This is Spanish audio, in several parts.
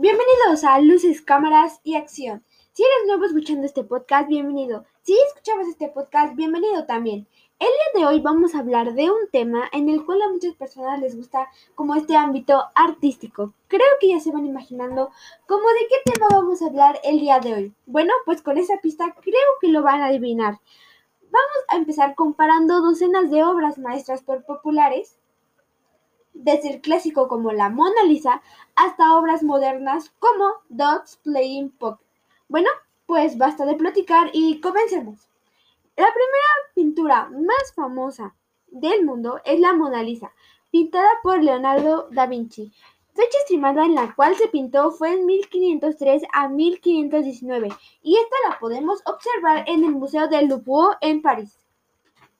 Bienvenidos a Luces, Cámaras y Acción. Si eres nuevo escuchando este podcast, bienvenido. Si escuchabas este podcast, bienvenido también. El día de hoy vamos a hablar de un tema en el cual a muchas personas les gusta como este ámbito artístico. Creo que ya se van imaginando como de qué tema vamos a hablar el día de hoy. Bueno, pues con esa pista creo que lo van a adivinar. Vamos a empezar comparando docenas de obras maestras por populares desde el clásico como la Mona Lisa hasta obras modernas como Dogs Playing Poker. Bueno, pues basta de platicar y comencemos. La primera pintura más famosa del mundo es la Mona Lisa, pintada por Leonardo da Vinci. Fecha estimada en la cual se pintó fue en 1503 a 1519 y esta la podemos observar en el Museo del Louvre en París.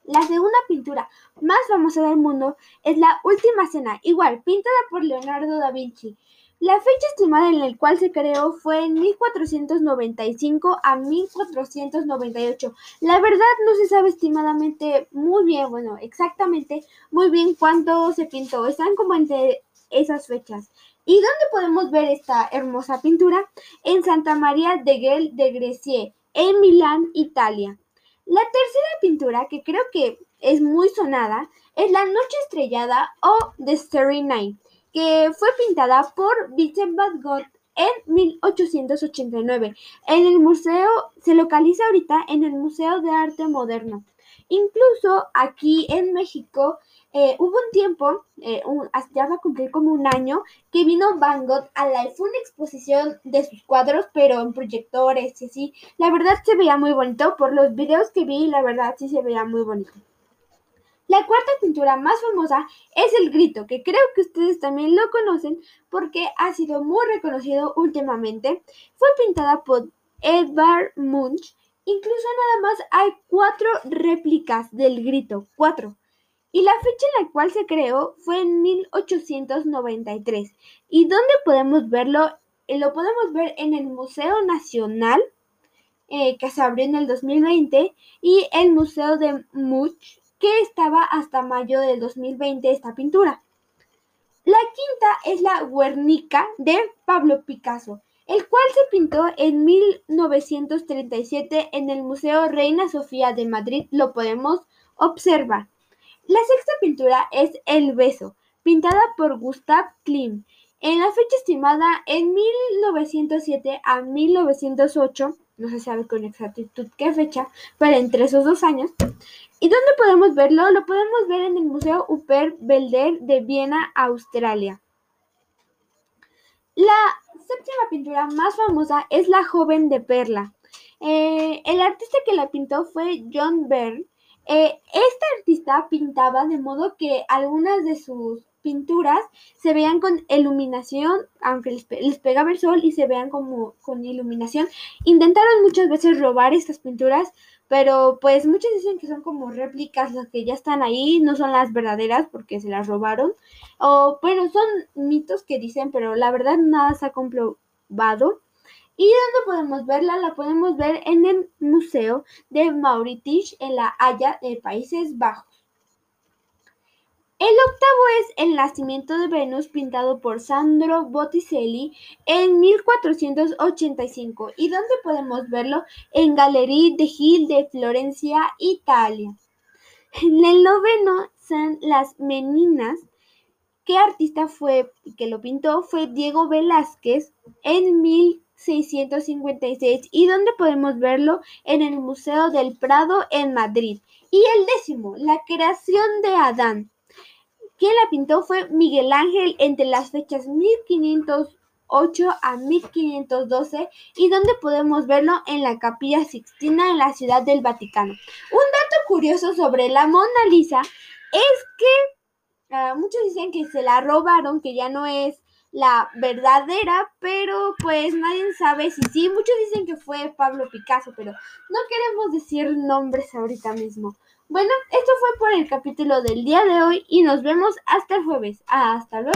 La segunda pintura más famosa del mundo es La Última Cena, igual, pintada por Leonardo da Vinci. La fecha estimada en la cual se creó fue en 1495 a 1498. La verdad no se sabe estimadamente muy bien, bueno, exactamente muy bien cuándo se pintó. Están como entre esas fechas. ¿Y dónde podemos ver esta hermosa pintura? En Santa María de Guel de Grecier, en Milán, Italia. La tercera pintura, que creo que es muy sonada, es La Noche Estrellada o The Starry Night, que fue pintada por Vincent Van Gogh en 1889. En el museo, se localiza ahorita en el Museo de Arte Moderno. Incluso aquí en México eh, hubo un tiempo, eh, ya va a cumplir como un año, que vino Van Gogh a la fue una exposición de sus cuadros, pero en proyectores y así. La verdad se veía muy bonito, por los videos que vi, la verdad sí se veía muy bonito. La cuarta pintura más famosa es El Grito, que creo que ustedes también lo conocen porque ha sido muy reconocido últimamente. Fue pintada por Edvard Munch. Incluso nada más hay cuatro réplicas del Grito, cuatro y la fecha en la cual se creó fue en 1893. ¿Y dónde podemos verlo? Eh, lo podemos ver en el Museo Nacional, eh, que se abrió en el 2020, y el Museo de Much, que estaba hasta mayo del 2020 esta pintura. La quinta es la Guernica de Pablo Picasso, el cual se pintó en 1937 en el Museo Reina Sofía de Madrid. Lo podemos observar. La sexta pintura es El beso, pintada por Gustav Klimt. En la fecha estimada en 1907 a 1908, no se sabe con exactitud qué fecha, pero entre esos dos años. ¿Y dónde podemos verlo? Lo podemos ver en el Museo Upper Belder de Viena, Australia. La séptima pintura más famosa es La joven de Perla. Eh, el artista que la pintó fue John Byrne eh, este artista pintaba de modo que algunas de sus pinturas se vean con iluminación, aunque les, pegaba el sol y se vean como con iluminación. Intentaron muchas veces robar estas pinturas, pero pues muchos dicen que son como réplicas, las que ya están ahí, no son las verdaderas porque se las robaron. O bueno, son mitos que dicen, pero la verdad nada se ha comprobado. ¿Y dónde podemos verla? La podemos ver en el Museo de Mauritius en La Haya de Países Bajos. El octavo es El nacimiento de Venus pintado por Sandro Botticelli en 1485 y dónde podemos verlo en Galería de Gil de Florencia, Italia. En el noveno son Las Meninas. ¿Qué artista fue que lo pintó? Fue Diego Velázquez en 1485. 656 y donde podemos verlo en el Museo del Prado en Madrid. Y el décimo, la creación de Adán. Quien la pintó fue Miguel Ángel entre las fechas 1508 a 1512 y donde podemos verlo en la Capilla Sixtina en la Ciudad del Vaticano. Un dato curioso sobre la Mona Lisa es que ah, muchos dicen que se la robaron, que ya no es la verdadera, pero pues nadie sabe si sí. Muchos dicen que fue Pablo Picasso, pero no queremos decir nombres ahorita mismo. Bueno, esto fue por el capítulo del día de hoy y nos vemos hasta el jueves. Hasta luego.